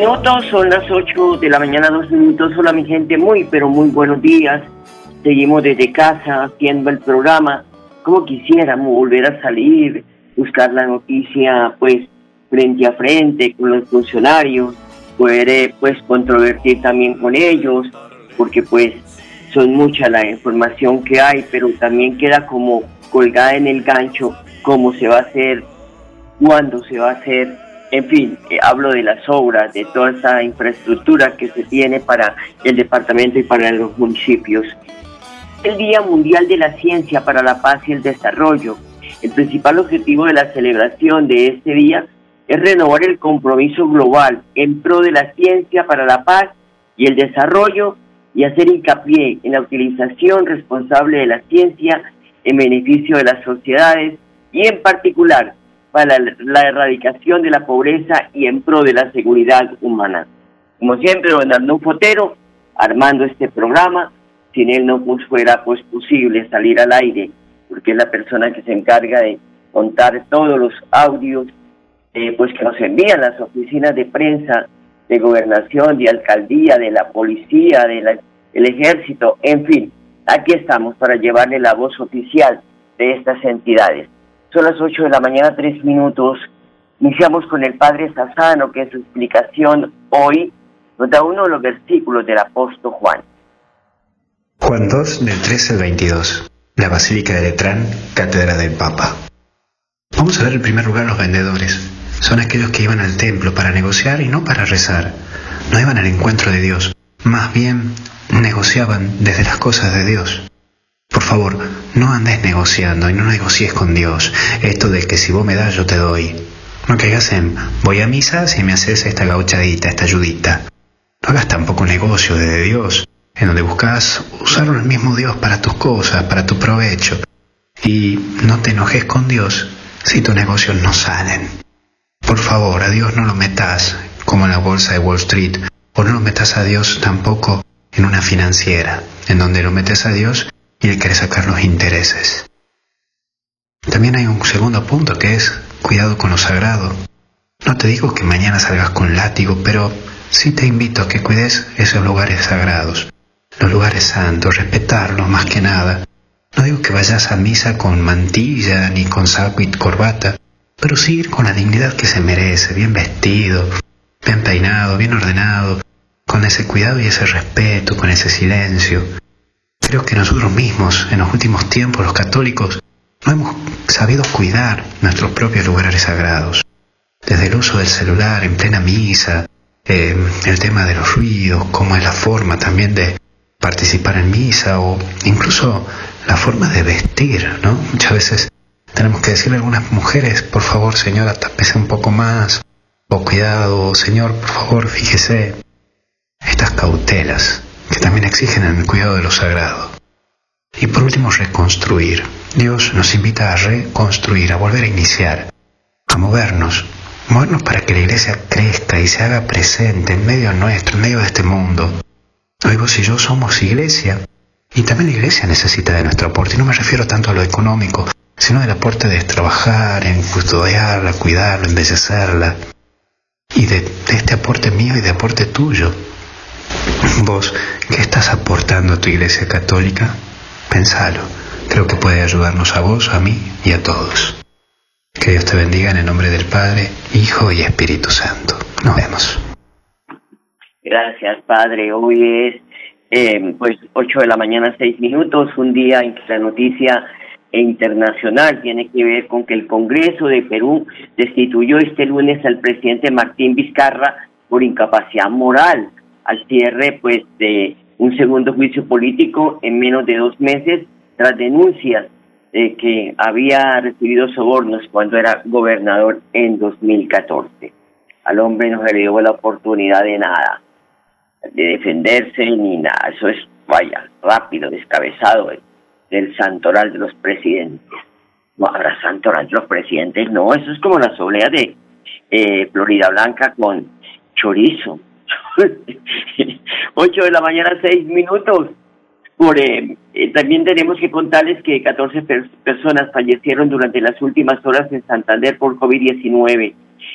minutos, son las 8 de la mañana, dos minutos. Hola mi gente, muy pero muy buenos días. Seguimos desde casa haciendo el programa. Como quisiéramos volver a salir, buscar la noticia pues frente a frente con los funcionarios, poder eh, pues controvertir también con ellos, porque pues son mucha la información que hay, pero también queda como colgada en el gancho cómo se va a hacer, cuándo se va a hacer, en fin, eh, hablo de las obras, de toda esa infraestructura que se tiene para el departamento y para los municipios. El Día Mundial de la Ciencia para la Paz y el Desarrollo. El principal objetivo de la celebración de este día es renovar el compromiso global en pro de la ciencia para la paz y el desarrollo y hacer hincapié en la utilización responsable de la ciencia en beneficio de las sociedades y en particular para la, erradicación de la pobreza y en pro de la seguridad humana. Como siempre, don Arnulfo Fotero, armando este programa, sin él no fuera pues posible salir al aire, porque es la persona que se encarga de contar todos los audios eh, pues que nos envían las oficinas de prensa, de gobernación, de alcaldía, de la policía, del ejército, en fin, aquí estamos para llevarle la voz oficial de estas entidades. Son las 8 de la mañana, tres minutos. Iniciamos con el Padre Sassano, que es su explicación hoy nos da uno de los versículos del apóstol Juan. Juan 2, del 13 al 22. La Basílica de Letrán, Cátedra del Papa. Vamos a ver en primer lugar los vendedores. Son aquellos que iban al templo para negociar y no para rezar. No iban al encuentro de Dios. Más bien negociaban desde las cosas de Dios. Por favor, no andes negociando y no negocies con Dios. Esto de que si vos me das, yo te doy. No caigas en voy a misa si me haces esta gauchadita, esta ayudita. No hagas tampoco negocio de Dios, en donde buscas usar el mismo Dios para tus cosas, para tu provecho. Y no te enojes con Dios si tus negocios no salen. Por favor, a Dios no lo metas como en la bolsa de Wall Street, o no lo metas a Dios tampoco en una financiera, en donde lo metes a Dios y Él quiere sacar los intereses. También hay un segundo punto que es cuidado con lo sagrado. No te digo que mañana salgas con látigo, pero sí te invito a que cuides esos lugares sagrados, los lugares santos, respetarlos más que nada. No digo que vayas a misa con mantilla ni con saco y corbata, pero sí ir con la dignidad que se merece, bien vestido, bien peinado, bien ordenado, con ese cuidado y ese respeto, con ese silencio. Creo que nosotros mismos, en los últimos tiempos, los católicos, no hemos sabido cuidar nuestros propios lugares sagrados. Desde el uso del celular en plena misa, eh, el tema de los ruidos, cómo es la forma también de participar en misa o incluso la forma de vestir, ¿no? Muchas veces tenemos que decirle a algunas mujeres, por favor, señora, tápese un poco más, o cuidado, señor, por favor, fíjese. Estas cautelas que también exigen el cuidado de lo sagrado. Y por último, reconstruir. Dios nos invita a reconstruir, a volver a iniciar, a movernos, movernos para que la iglesia crezca y se haga presente en medio nuestro, en medio de este mundo. Hoy vos y yo somos iglesia, y también la iglesia necesita de nuestro aporte, y no me refiero tanto a lo económico, sino del aporte de trabajar, en custodiarla, cuidarla, embellecerla, y de, de este aporte mío y de aporte tuyo. Vos, ¿qué estás aportando a tu iglesia católica? Pensalo. Creo que puede ayudarnos a vos, a mí y a todos. Que Dios te bendiga en el nombre del Padre, Hijo y Espíritu Santo. Nos vemos. Gracias, Padre. Hoy es eh, pues 8 de la mañana, 6 minutos, un día en que la noticia internacional tiene que ver con que el Congreso de Perú destituyó este lunes al presidente Martín Vizcarra por incapacidad moral al cierre pues de un segundo juicio político en menos de dos meses tras denuncias de que había recibido sobornos cuando era gobernador en 2014. Al hombre no se le dio la oportunidad de nada, de defenderse ni nada. Eso es, vaya, rápido, descabezado del santoral de los presidentes. No habrá santoral de los presidentes, no, eso es como la soblea de eh, Florida Blanca con chorizo. Ocho de la mañana, seis minutos. Por, eh, eh, también tenemos que contarles que 14 personas fallecieron durante las últimas horas en Santander por COVID-19.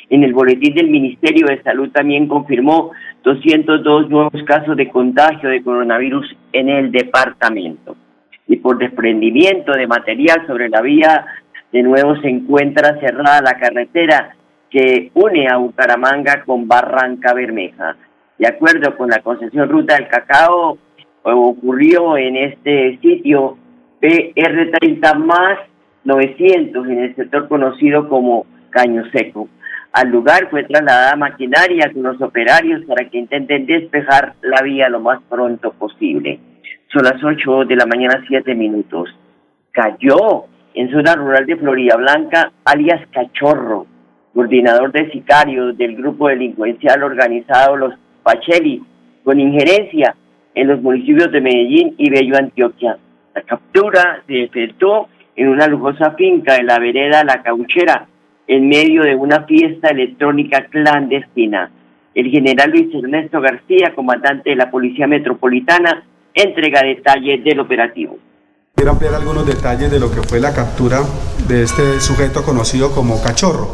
En el boletín del Ministerio de Salud también confirmó 202 nuevos casos de contagio de coronavirus en el departamento. Y por desprendimiento de material sobre la vía, de nuevo se encuentra cerrada la carretera que une a Bucaramanga con Barranca Bermeja. De acuerdo con la concesión Ruta del Cacao, ocurrió en este sitio PR30 más 900 en el sector conocido como Caño Seco. Al lugar fue trasladada maquinaria con los operarios para que intenten despejar la vía lo más pronto posible. Son las 8 de la mañana, 7 minutos. Cayó en zona rural de Florida Blanca, alias Cachorro, coordinador de sicarios del grupo delincuencial organizado Los Pacheli, con injerencia en los municipios de Medellín y Bello Antioquia. La captura se efectuó en una lujosa finca en la vereda La Cauchera, en medio de una fiesta electrónica clandestina. El general Luis Ernesto García, comandante de la Policía Metropolitana, entrega detalles del operativo. Quiero ampliar algunos detalles de lo que fue la captura de este sujeto conocido como Cachorro.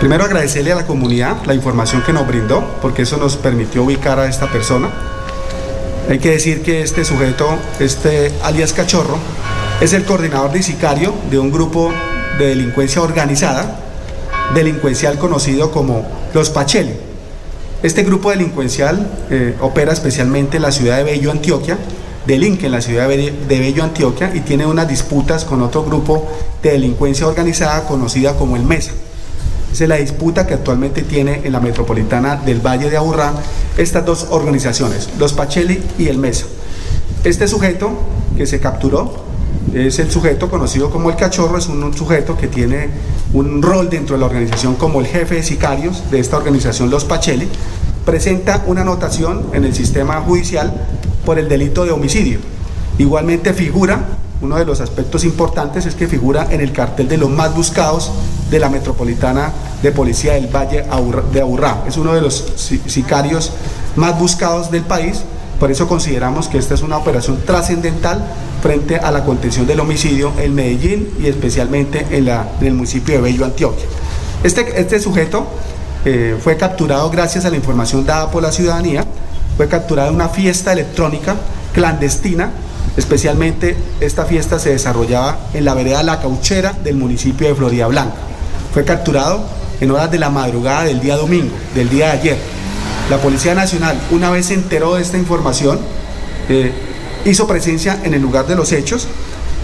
Primero agradecerle a la comunidad la información que nos brindó, porque eso nos permitió ubicar a esta persona. Hay que decir que este sujeto, este alias Cachorro, es el coordinador de sicario de un grupo de delincuencia organizada, delincuencial conocido como Los Pacheli. Este grupo delincuencial eh, opera especialmente en la ciudad de Bello, Antioquia, delinque en la ciudad de Bello, Antioquia y tiene unas disputas con otro grupo de delincuencia organizada conocida como el MESA. Esa es la disputa que actualmente tiene en la metropolitana del Valle de Aburrá estas dos organizaciones, los Pacheli y el MESA. Este sujeto que se capturó es el sujeto conocido como el cachorro, es un, sujeto que tiene un rol dentro de la organización como el jefe de sicarios de esta organización, los Pacheli, presenta una anotación en el sistema judicial por el delito de homicidio. Igualmente figura uno de los aspectos importantes es que figura en el cartel de los más buscados de la Metropolitana de Policía del Valle de Aburrá. Es uno de los sicarios más buscados del país, por eso consideramos que esta es una operación trascendental frente a la contención del homicidio en Medellín y especialmente en, el municipio de Bello, Antioquia. Este, este sujeto eh, fue capturado gracias a la información dada por la ciudadanía, fue capturado en una fiesta electrónica clandestina Especialmente esta fiesta se desarrollaba en la vereda La Cauchera del municipio de Florida Blanca. Fue capturado en horas de la madrugada del día domingo, del día de ayer. La Policía Nacional, una vez se enteró de esta información, eh, hizo presencia en el lugar de los hechos.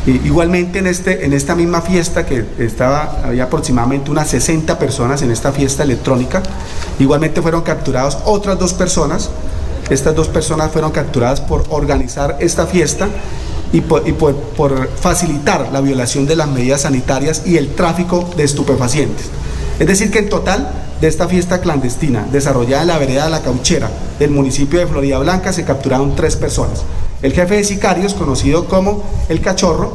igualmente en, este, en esta misma fiesta que estaba, había aproximadamente unas 60 personas en esta fiesta electrónica, igualmente fueron capturados otras dos personas estas dos personas fueron capturadas por organizar esta fiesta y, por, facilitar la violación de las medidas sanitarias y el tráfico de estupefacientes. Es decir, que en total de esta fiesta clandestina desarrollada en la vereda de la Cauchera del municipio de Florida Blanca se capturaron tres personas. El jefe de sicarios, conocido como el cachorro,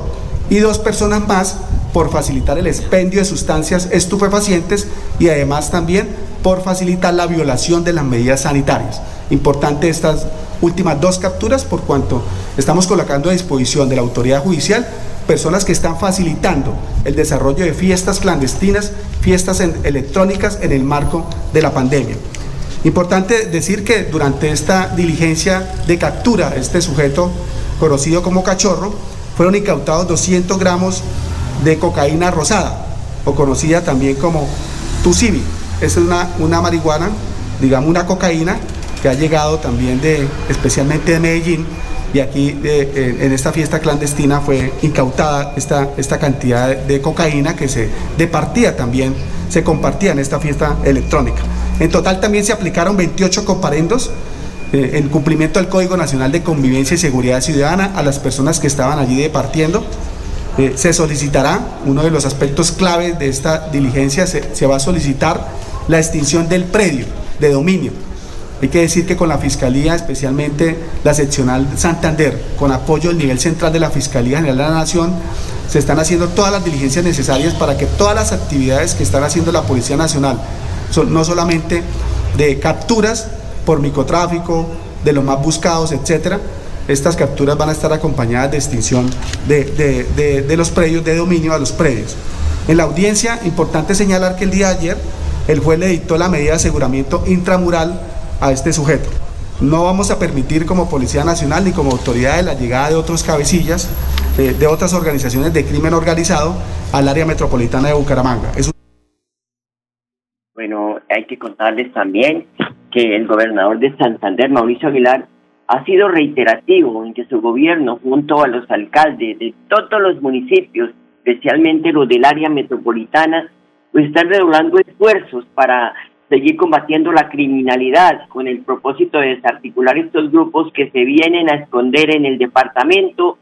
y dos personas más por facilitar el expendio de sustancias estupefacientes y además también por facilitar la violación de las medidas sanitarias. Importante estas últimas dos capturas por cuanto estamos colocando a disposición de la autoridad judicial personas que están facilitando el desarrollo de fiestas clandestinas, fiestas electrónicas en el marco de la pandemia. Importante decir que durante esta diligencia de captura, este sujeto conocido como cachorro, fueron incautados 200 gramos de cocaína rosada, o conocida también como Tucibi. Es una, una marihuana, digamos una cocaína, que ha llegado también de, especialmente de Medellín, y aquí en esta fiesta clandestina fue incautada esta, esta cantidad de, cocaína que se departía también, se compartía en esta fiesta electrónica. En total también se aplicaron 28 comparendos eh, en cumplimiento del Código Nacional de Convivencia y Seguridad Ciudadana a las personas que estaban allí departiendo. Eh, se solicitará, uno de los aspectos claves de esta diligencia, se va a solicitar la extinción del predio de dominio hay que decir que con la Fiscalía, especialmente la seccional Santander, con apoyo del nivel central de la Fiscalía General de la Nación, se están haciendo todas las diligencias necesarias para que todas las actividades que están haciendo la Policía Nacional, son, no solamente de capturas por microtráfico, de los más buscados, etcétera, estas capturas van a estar acompañadas de extinción de, de los predios, de dominio a los predios. En la audiencia, importante señalar que el día de ayer el juez le dictó la medida de aseguramiento intramural a este sujeto. No vamos a permitir como Policía Nacional ni como autoridad de la llegada de otros cabecillas eh, de otras organizaciones de crimen organizado al área metropolitana de Bucaramanga. Bueno, hay que contarles también que el gobernador de Santander, Mauricio Aguilar, ha sido reiterativo en que su gobierno, junto a los alcaldes de todos los municipios, especialmente los del área metropolitana, pues están redoblando esfuerzos para seguir combatiendo la criminalidad con el propósito de desarticular estos grupos que se vienen a esconder en el departamento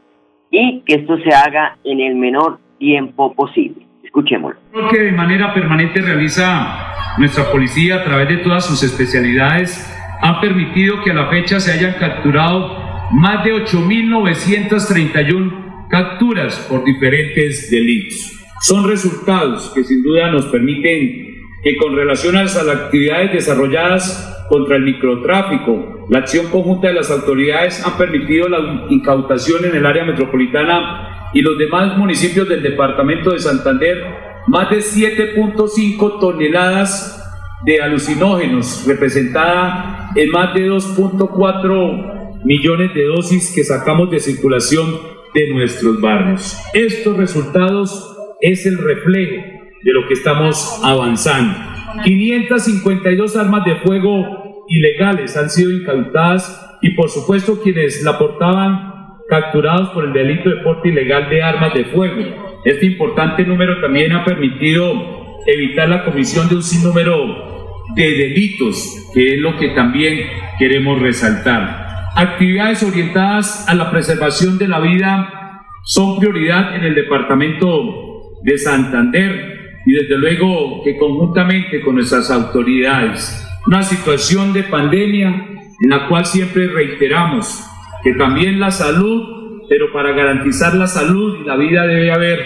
y que esto se haga en el menor tiempo posible. Escuchémoslo. Lo que de manera permanente realiza nuestra policía a través de todas sus especialidades ha permitido que a la fecha se hayan capturado más de 8.931 capturas por diferentes delitos. Son resultados que sin duda nos permiten que con relación a las actividades desarrolladas contra el microtráfico, la acción conjunta de las autoridades ha permitido la incautación en el área metropolitana y los demás municipios del departamento de Santander más de 7.5 toneladas de alucinógenos, representada en más de 2.4 millones de dosis que sacamos de circulación de nuestros barrios. Estos resultados es el reflejo de lo que estamos avanzando. 552 armas de fuego ilegales han sido incautadas y por supuesto quienes la portaban capturados por el delito de porte ilegal de armas de fuego. Este importante número también ha permitido evitar la comisión de un sinnúmero de delitos, que es lo que también queremos resaltar. Actividades orientadas a la preservación de la vida son prioridad en el departamento de Santander y desde luego que conjuntamente con nuestras autoridades, una situación de pandemia en la cual siempre reiteramos que también la salud, pero para garantizar la salud y la vida debe haber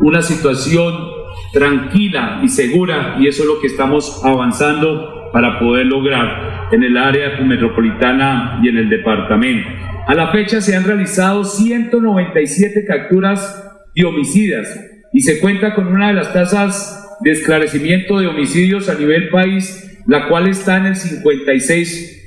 una situación tranquila y segura y eso es lo que estamos avanzando para poder lograr en el área metropolitana y en el departamento. A la fecha se han realizado 197 capturas de homicidas, y se cuenta con una de las tasas de esclarecimiento de homicidios a nivel país, la cual está en el 56%.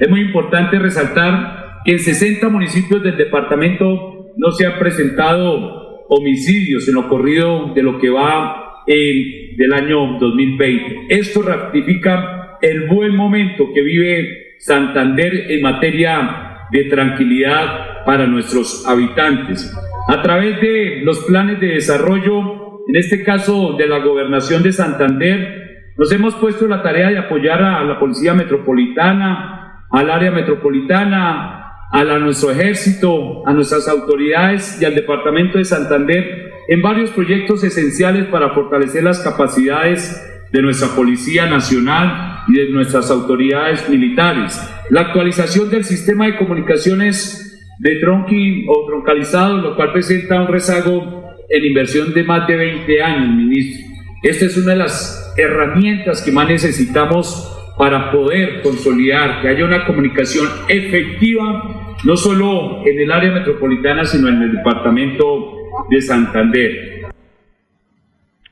Es muy importante resaltar que en 60 municipios del departamento no se han presentado homicidios en lo corrido de lo que va en, del año 2020. Esto ratifica el buen momento que vive Santander en materia de tranquilidad para nuestros habitantes. A través de los planes de desarrollo, en este caso de la gobernación de Santander, nos hemos puesto la tarea de apoyar a la Policía Metropolitana, al área metropolitana, a, nuestro ejército, a nuestras autoridades y al Departamento de Santander en varios proyectos esenciales para fortalecer las capacidades de nuestra Policía Nacional y de nuestras autoridades militares. La actualización del sistema de comunicaciones de tronqui o troncalizado, lo cual presenta un rezago en inversión de más de 20 años, ministro. Esta es una de las herramientas que más necesitamos para poder consolidar que haya una comunicación efectiva, no solo en el área metropolitana, sino en el departamento de Santander.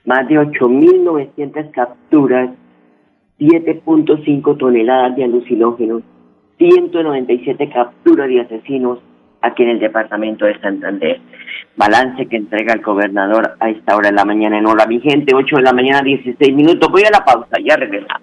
Más de 8.900 capturas, 7.5 toneladas de alucinógenos, 197 capturas de asesinos, aquí en el departamento de Santander. Balance que entrega el gobernador a esta hora de la mañana en Hola Mi Gente, 8 de la mañana, 16 minutos. Voy a la pausa, ya regresamos.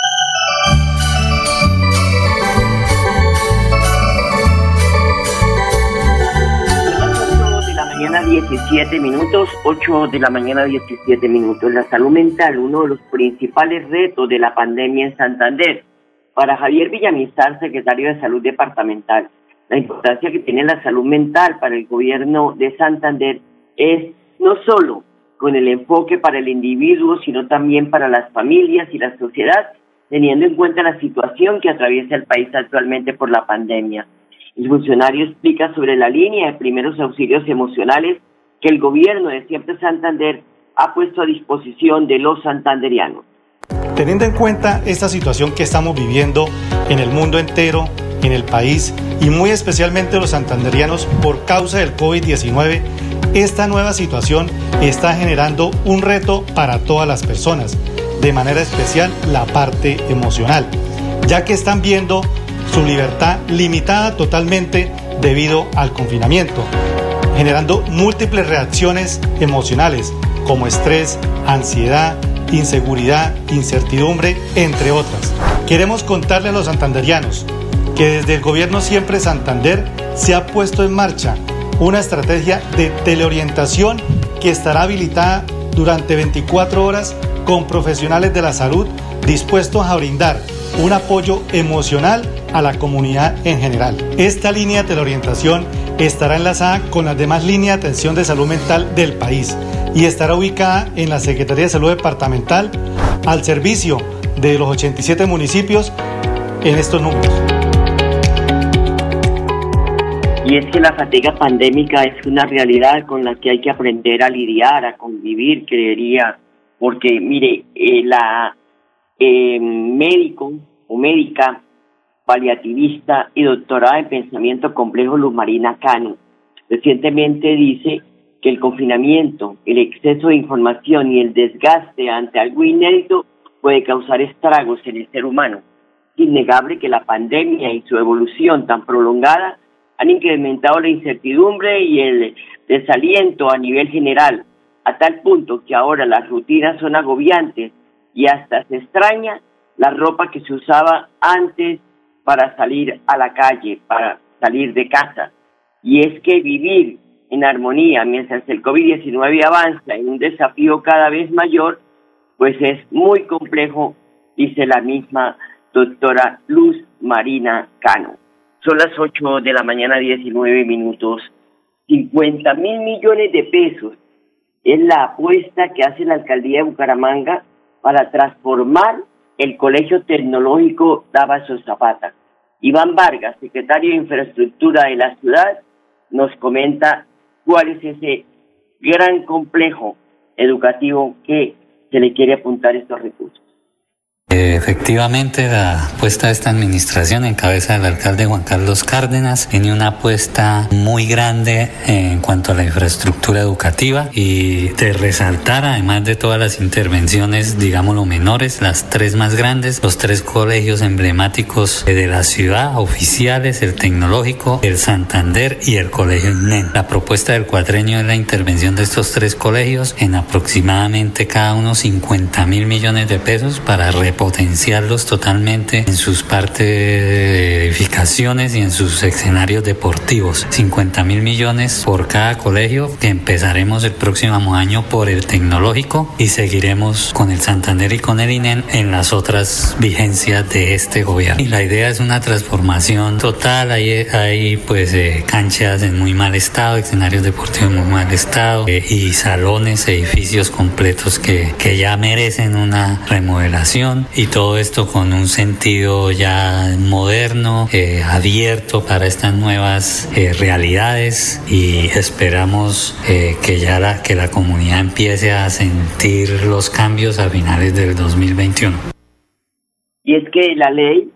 17 minutos, 8 de la mañana 17 minutos. La salud mental, uno de los principales retos de la pandemia en Santander. Para Javier Villamizar, secretario de Salud Departamental, la importancia que tiene la salud mental para el gobierno de Santander es no solo con el enfoque para el individuo, sino también para las familias y la sociedad, teniendo en cuenta la situación que atraviesa el país actualmente por la pandemia. El funcionario explica sobre la línea de primeros auxilios emocionales que el gobierno de Siempre Santander ha puesto a disposición de los santanderianos. Teniendo en cuenta esta situación que estamos viviendo en el mundo entero, en el país y muy especialmente los santanderianos por causa del COVID-19, esta nueva situación está generando un reto para todas las personas, de manera especial la parte emocional, ya que están viendo su libertad limitada totalmente debido al confinamiento, generando múltiples reacciones emocionales como estrés, ansiedad, inseguridad, incertidumbre, entre otras. Queremos contarle a los santanderianos que desde el gobierno Siempre Santander se ha puesto en marcha una estrategia de teleorientación que estará habilitada durante 24 horas con profesionales de la salud dispuestos a brindar un apoyo emocional a la comunidad en general. Esta línea de teleorientación estará enlazada con las demás líneas de atención de salud mental del país y estará ubicada en la Secretaría de Salud Departamental al servicio de los 87 municipios en estos números. Y es que la fatiga pandémica es una realidad con la que hay que aprender a lidiar, a convivir, creería, porque mire, eh, la eh, médico o médica paliativista y doctorada en pensamiento complejo Luz Marina Cano. Recientemente dice que el confinamiento, el exceso de información y el desgaste ante algo inédito puede causar estragos en el ser humano. Es innegable que la pandemia y su evolución tan prolongada han incrementado la incertidumbre y el desaliento a nivel general, a tal punto que ahora las rutinas son agobiantes y hasta se extraña la ropa que se usaba antes para salir a la calle, para salir de casa. Y es que vivir en armonía mientras el COVID-19 avanza en un desafío cada vez mayor, pues es muy complejo, dice la misma doctora Luz Marina Cano. Son las 8 de la mañana, 19 minutos. 50 mil millones de pesos es la apuesta que hace la alcaldía de Bucaramanga para transformar el Colegio Tecnológico Davaso Zapata. Iván Vargas, secretario de Infraestructura de la ciudad, nos comenta cuál es ese gran complejo educativo que se le quiere apuntar estos recursos. Efectivamente, la apuesta de esta administración en cabeza del alcalde Juan Carlos Cárdenas tiene una apuesta muy grande en cuanto a la infraestructura educativa y de resaltar, además de todas las intervenciones, digámoslo, menores, las tres más grandes, los tres colegios emblemáticos de la ciudad, oficiales, el tecnológico, el Santander y el colegio INEN. La propuesta del cuatrenio es la intervención de estos tres colegios en aproximadamente cada uno 50 mil millones de pesos para reponer repotenciarlos totalmente en sus partes de edificaciones y en sus escenarios deportivos. 50 mil millones por cada colegio que empezaremos el próximo año por el tecnológico y seguiremos con el Santander y con el INEN en las otras vigencias de este gobierno. Y la idea es una transformación total. Hay, hay pues eh, canchas en muy mal estado, escenarios deportivos en muy mal estado eh, y salones, edificios completos que, que ya merecen una remodelación y todo esto con un sentido ya moderno, eh, abierto para estas nuevas eh, realidades y esperamos eh, que ya la, que la comunidad empiece a sentir los cambios a finales del 2021. Y es que la ley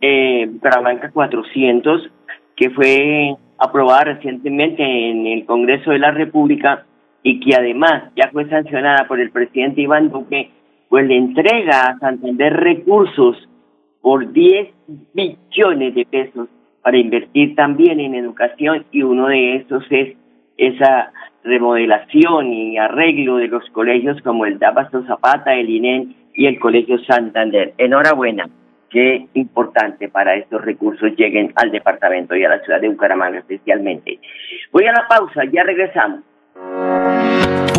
eh, Bucaramanga 400, que fue aprobada recientemente en el Congreso de la República y que además ya fue sancionada por el presidente Iván Duque, pues le entrega a Santander recursos por 10 billones de pesos para invertir también en educación y uno de esos es esa remodelación y arreglo de los colegios como el Dabasto Zapata, el INEN y el Colegio Santander. Enhorabuena, qué importante para estos recursos lleguen al departamento y a la ciudad de Bucaramanga especialmente. Voy a la pausa, ya regresamos.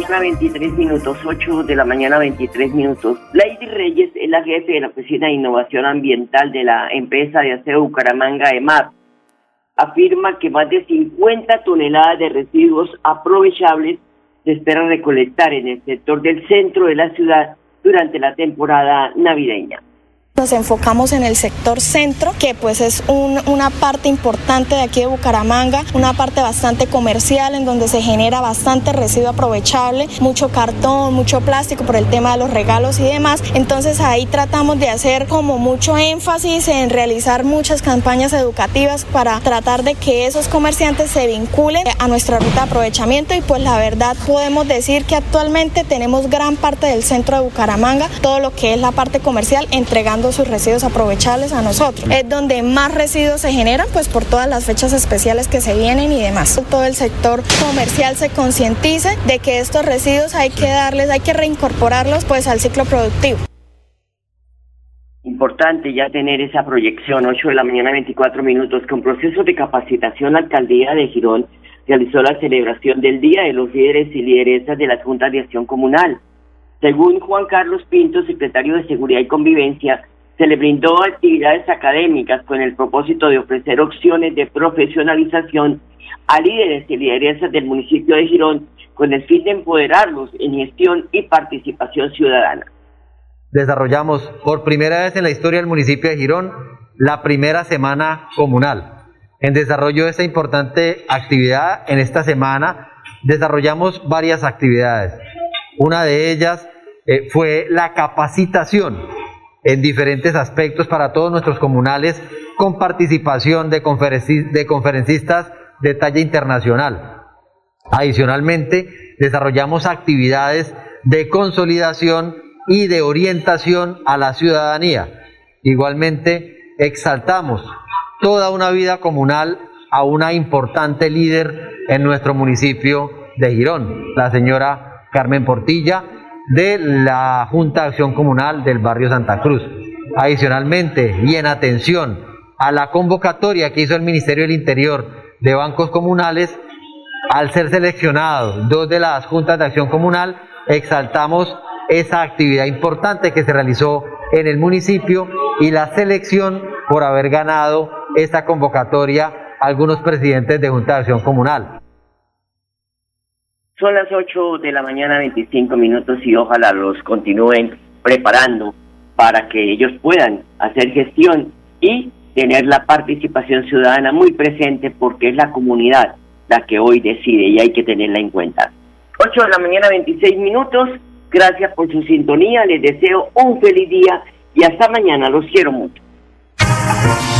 Mañana 23 minutos, 8 de la mañana 23 minutos. Lady Reyes es la jefe de la Oficina de Innovación Ambiental de la empresa de aseo Bucaramanga EMAP. Afirma que más de 50 toneladas de residuos aprovechables se esperan recolectar en el sector del centro de la ciudad durante la temporada navideña. Nos enfocamos en el sector centro, que pues es un, una parte importante de aquí de Bucaramanga, una parte bastante comercial en donde se genera bastante residuo aprovechable, mucho cartón, mucho plástico por el tema de los regalos y demás. Entonces ahí tratamos de hacer como mucho énfasis en realizar muchas campañas educativas para tratar de que esos comerciantes se vinculen a nuestra ruta de aprovechamiento y pues la verdad podemos decir que actualmente tenemos gran parte del centro de Bucaramanga, todo lo que es la parte comercial entregando sus residuos aprovechables a nosotros. Es donde más residuos se generan, pues por todas las fechas especiales que se vienen y demás. Todo el sector comercial se concientice de que estos residuos hay que darles, hay que reincorporarlos pues al ciclo productivo. Importante ya tener esa proyección, 8 de la mañana 24 minutos, con procesos de capacitación, la alcaldía de Girón realizó la celebración del Día de los Líderes y Lideresas de las Juntas de Acción Comunal. Según Juan Carlos Pinto, secretario de Seguridad y Convivencia, se le brindó actividades académicas con el propósito de ofrecer opciones de profesionalización a líderes y lideresas del municipio de Girón con el fin de empoderarlos en gestión y participación ciudadana. Desarrollamos por primera vez en la historia del municipio de Girón la primera semana comunal. En desarrollo de esta importante actividad, en esta semana desarrollamos varias actividades. Una de ellas eh, fue la capacitación en diferentes aspectos para todos nuestros comunales con participación de, de conferencistas de talla internacional. Adicionalmente, desarrollamos actividades de consolidación y de orientación a la ciudadanía. Igualmente, exaltamos toda una vida comunal a una importante líder en nuestro municipio de Girón, la señora Carmen Portilla, de la Junta de Acción Comunal del barrio Santa Cruz. Adicionalmente, y en atención a la convocatoria que hizo el Ministerio del Interior de bancos comunales, al ser seleccionados dos de las juntas de acción comunal, exaltamos esa actividad importante que se realizó en el municipio y la selección por haber ganado esta convocatoria algunos presidentes de Junta de Acción Comunal. Son las 8 de la mañana, 25 minutos y ojalá los continúen preparando para que ellos puedan hacer gestión y tener la participación ciudadana muy presente porque es la comunidad la que hoy decide y hay que tenerla en cuenta. 8 de la mañana, 26 minutos. Gracias por su sintonía. Les deseo un feliz día y hasta mañana. Los quiero mucho.